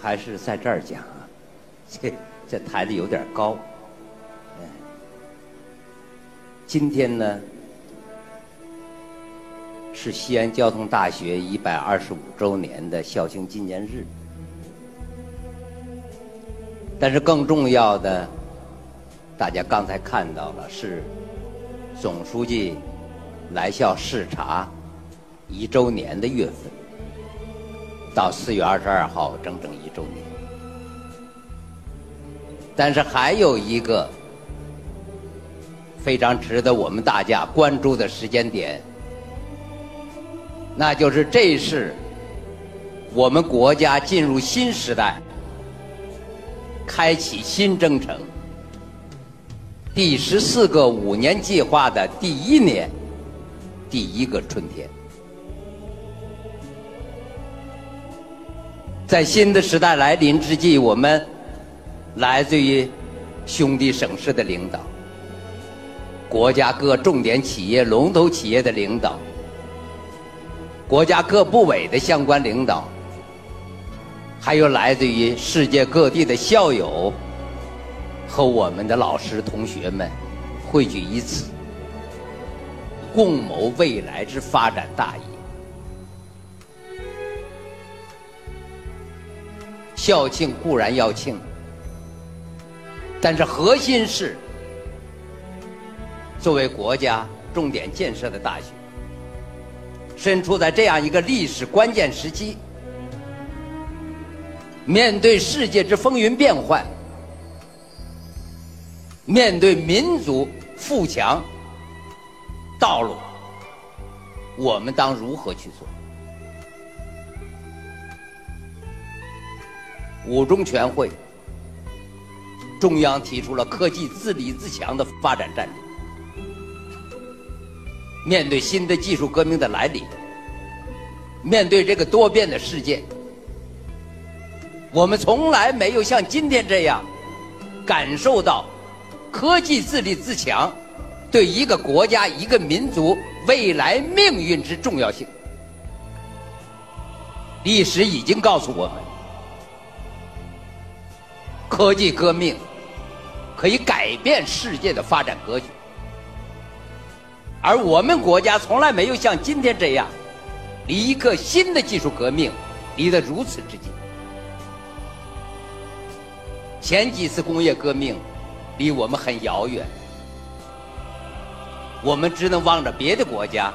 还是在这儿讲啊？这这抬的有点高。今天呢是西安交通大学一百二十五周年的校庆纪念日，但是更重要的，大家刚才看到了是总书记来校视察一周年的月份。到四月二十二号，整整一周年。但是还有一个非常值得我们大家关注的时间点，那就是这是我们国家进入新时代、开启新征程、第十四个五年计划的第一年，第一个春天。在新的时代来临之际，我们来自于兄弟省市的领导、国家各重点企业、龙头企业的领导、国家各部委的相关领导，还有来自于世界各地的校友和我们的老师同学们汇聚于此，共谋未来之发展大业。校庆固然要庆，但是核心是作为国家重点建设的大学，身处在这样一个历史关键时期，面对世界之风云变幻，面对民族富强道路，我们当如何去做？五中全会，中央提出了科技自立自强的发展战略。面对新的技术革命的来临，面对这个多变的世界，我们从来没有像今天这样感受到科技自立自强对一个国家、一个民族未来命运之重要性。历史已经告诉我们。科技革命可以改变世界的发展格局，而我们国家从来没有像今天这样，离一个新的技术革命离得如此之近。前几次工业革命离我们很遥远，我们只能望着别的国家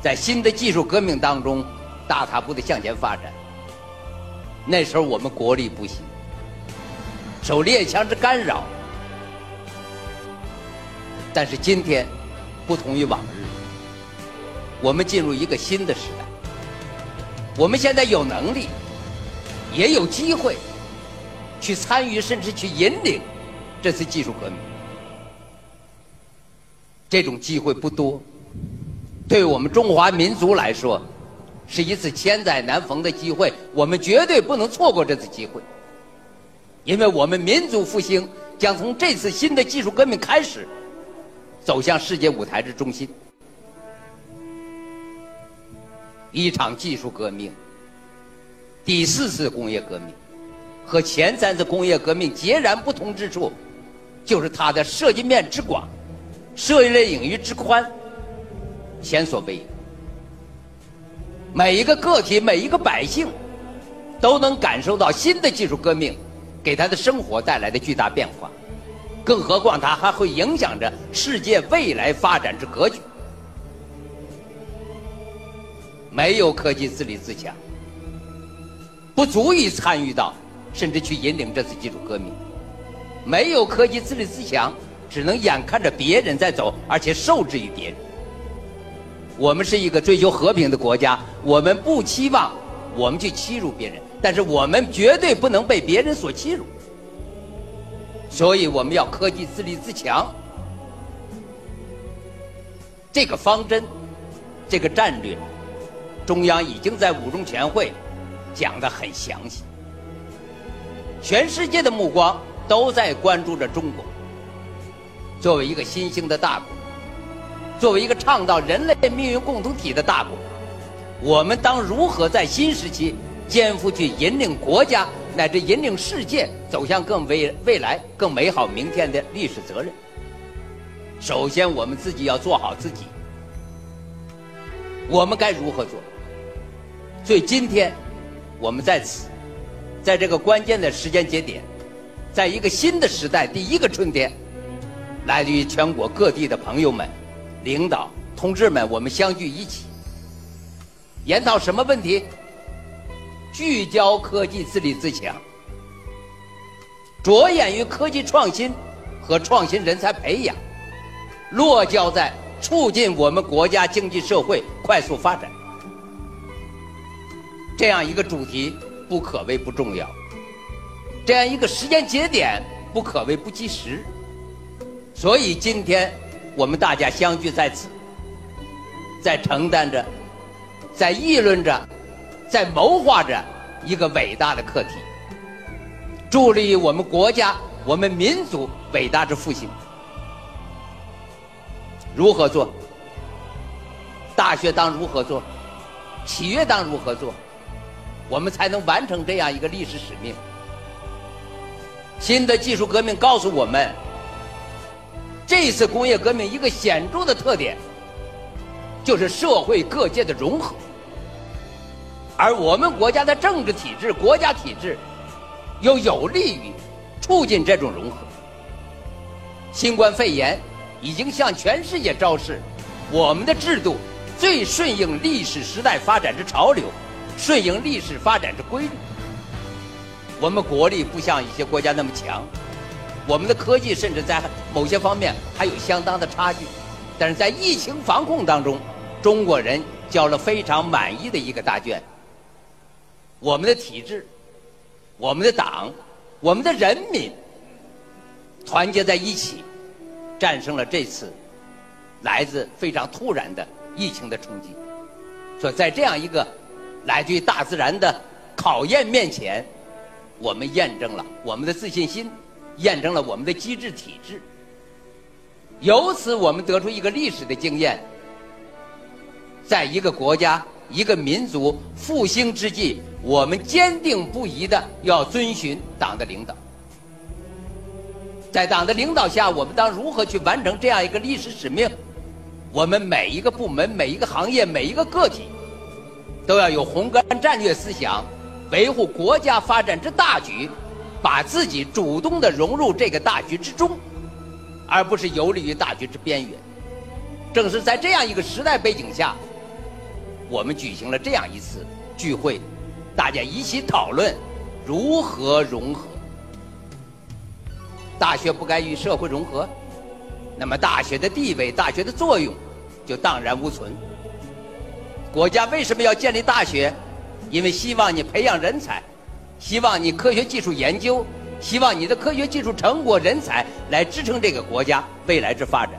在新的技术革命当中大踏步的向前发展。那时候我们国力不行。受列强之干扰，但是今天不同于往日，我们进入一个新的时代。我们现在有能力，也有机会去参与，甚至去引领这次技术革命。这种机会不多，对我们中华民族来说，是一次千载难逢的机会。我们绝对不能错过这次机会。因为我们民族复兴将从这次新的技术革命开始，走向世界舞台之中心。一场技术革命，第四次工业革命，和前三次工业革命截然不同之处，就是它的涉及面之广，涉猎领域之宽，前所未有。每一个个体，每一个百姓，都能感受到新的技术革命。给他的生活带来的巨大变化，更何况它还会影响着世界未来发展之格局。没有科技自立自强，不足以参与到，甚至去引领这次技术革命。没有科技自立自强，只能眼看着别人在走，而且受制于别人。我们是一个追求和平的国家，我们不期望我们去欺辱别人。但是我们绝对不能被别人所欺辱，所以我们要科技自立自强。这个方针，这个战略，中央已经在五中全会讲的很详细，全世界的目光都在关注着中国。作为一个新兴的大国，作为一个倡导人类命运共同体的大国，我们当如何在新时期？肩负起引领国家乃至引领世界走向更未未来、更美好明天的历史责任。首先，我们自己要做好自己。我们该如何做？所以今天，我们在此，在这个关键的时间节点，在一个新的时代，第一个春天，来自于全国各地的朋友们、领导、同志们，我们相聚一起，研讨什么问题？聚焦科技自立自强，着眼于科技创新和创新人才培养，落脚在促进我们国家经济社会快速发展。这样一个主题不可谓不重要，这样一个时间节点不可谓不及时。所以今天我们大家相聚在此，在承担着，在议论着。在谋划着一个伟大的课题，助力我们国家、我们民族伟大之复兴。如何做？大学当如何做？企业当如何做？我们才能完成这样一个历史使命？新的技术革命告诉我们，这次工业革命一个显著的特点，就是社会各界的融合。而我们国家的政治体制、国家体制，又有利于促进这种融合。新冠肺炎已经向全世界昭示，我们的制度最顺应历史时代发展之潮流，顺应历史发展之规律。我们国力不像一些国家那么强，我们的科技甚至在某些方面还有相当的差距，但是在疫情防控当中，中国人交了非常满意的一个答卷。我们的体制、我们的党、我们的人民团结在一起，战胜了这次来自非常突然的疫情的冲击。所以在这样一个来自于大自然的考验面前，我们验证了我们的自信心，验证了我们的机制体制。由此，我们得出一个历史的经验：在一个国家、一个民族复兴之际。我们坚定不移的要遵循党的领导，在党的领导下，我们当如何去完成这样一个历史使命？我们每一个部门、每一个行业、每一个个体，都要有宏观战略思想，维护国家发展之大局，把自己主动的融入这个大局之中，而不是游离于大局之边缘。正是在这样一个时代背景下，我们举行了这样一次聚会。大家一起讨论如何融合。大学不该与社会融合，那么大学的地位、大学的作用就荡然无存。国家为什么要建立大学？因为希望你培养人才，希望你科学技术研究，希望你的科学技术成果、人才来支撑这个国家未来之发展。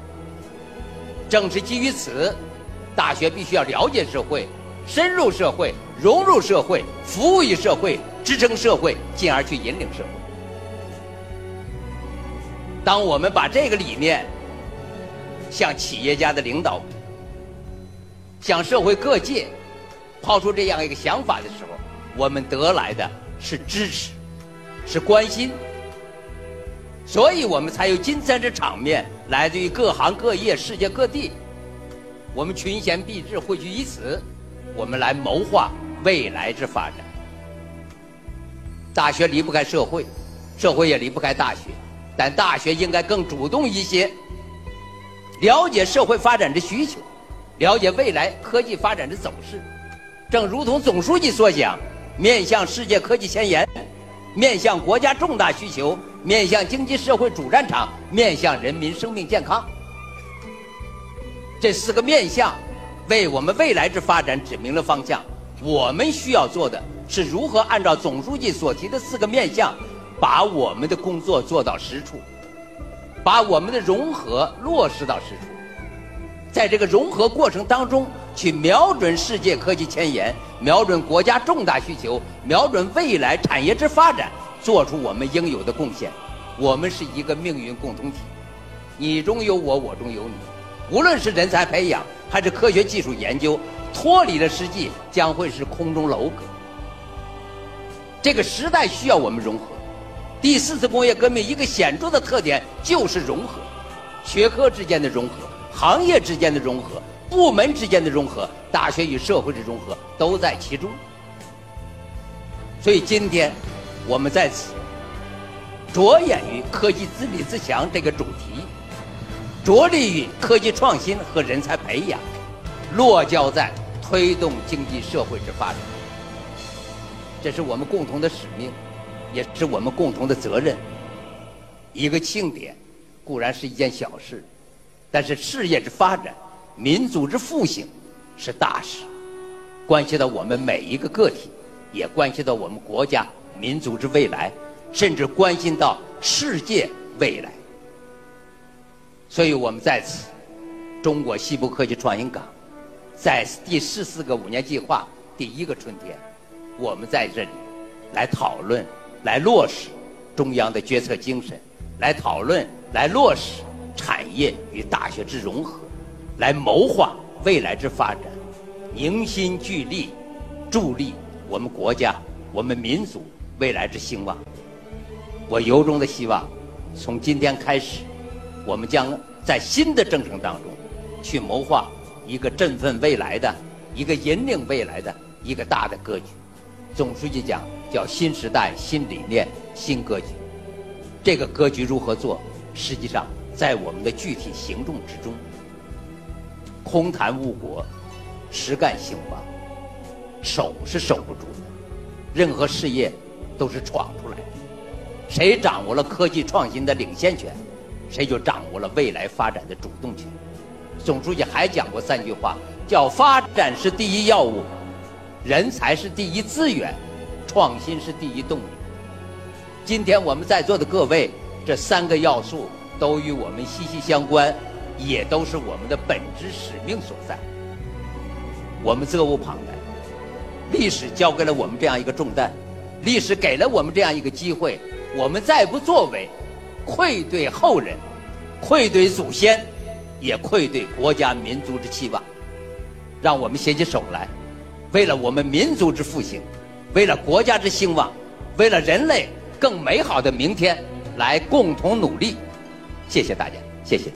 正是基于此，大学必须要了解社会。深入社会，融入社会，服务于社会，支撑社会，进而去引领社会。当我们把这个理念向企业家的领导、向社会各界抛出这样一个想法的时候，我们得来的是支持，是关心，所以我们才有今天这场面，来自于各行各业、世界各地，我们群贤毕至，汇聚于此。我们来谋划未来之发展。大学离不开社会，社会也离不开大学，但大学应该更主动一些，了解社会发展的需求，了解未来科技发展的走势。正如同总书记所讲，面向世界科技前沿，面向国家重大需求，面向经济社会主战场，面向人民生命健康，这四个面向。为我们未来之发展指明了方向。我们需要做的是如何按照总书记所提的四个面向，把我们的工作做到实处，把我们的融合落实到实处。在这个融合过程当中，去瞄准世界科技前沿，瞄准国家重大需求，瞄准未来产业之发展，做出我们应有的贡献。我们是一个命运共同体，你中有我，我中有你。无论是人才培养。还是科学技术研究脱离了实际，将会是空中楼阁。这个时代需要我们融合。第四次工业革命一个显著的特点就是融合，学科之间的融合，行业之间的融合，部门之间的融合，大学与社会的融合都在其中。所以今天，我们在此着眼于科技自立自强这个主题，着力于科技创新和人才培养，落脚在推动经济社会之发展。这是我们共同的使命，也是我们共同的责任。一个庆典固然是一件小事，但是事业之发展、民族之复兴是大事，关系到我们每一个个体。也关系到我们国家民族之未来，甚至关心到世界未来。所以我们在此，中国西部科技创新港，在第十四个五年计划第一个春天，我们在这里来讨论、来落实中央的决策精神，来讨论、来落实产业与大学之融合，来谋划未来之发展，凝心聚力，助力。我们国家，我们民族未来之兴旺，我由衷的希望，从今天开始，我们将在新的征程当中，去谋划一个振奋未来的、一个引领未来的一个大的格局。总书记讲叫新时代、新理念、新格局。这个格局如何做？实际上在我们的具体行动之中。空谈误国，实干兴邦。守是守不住的，任何事业都是闯出来的。谁掌握了科技创新的领先权，谁就掌握了未来发展的主动权。总书记还讲过三句话，叫“发展是第一要务，人才是第一资源，创新是第一动力”。今天我们在座的各位，这三个要素都与我们息息相关，也都是我们的本职使命所在。我们责无旁贷。历史交给了我们这样一个重担，历史给了我们这样一个机会，我们再不作为，愧对后人，愧对祖先，也愧对国家民族之期望。让我们携起手来，为了我们民族之复兴，为了国家之兴旺，为了人类更美好的明天，来共同努力。谢谢大家，谢谢。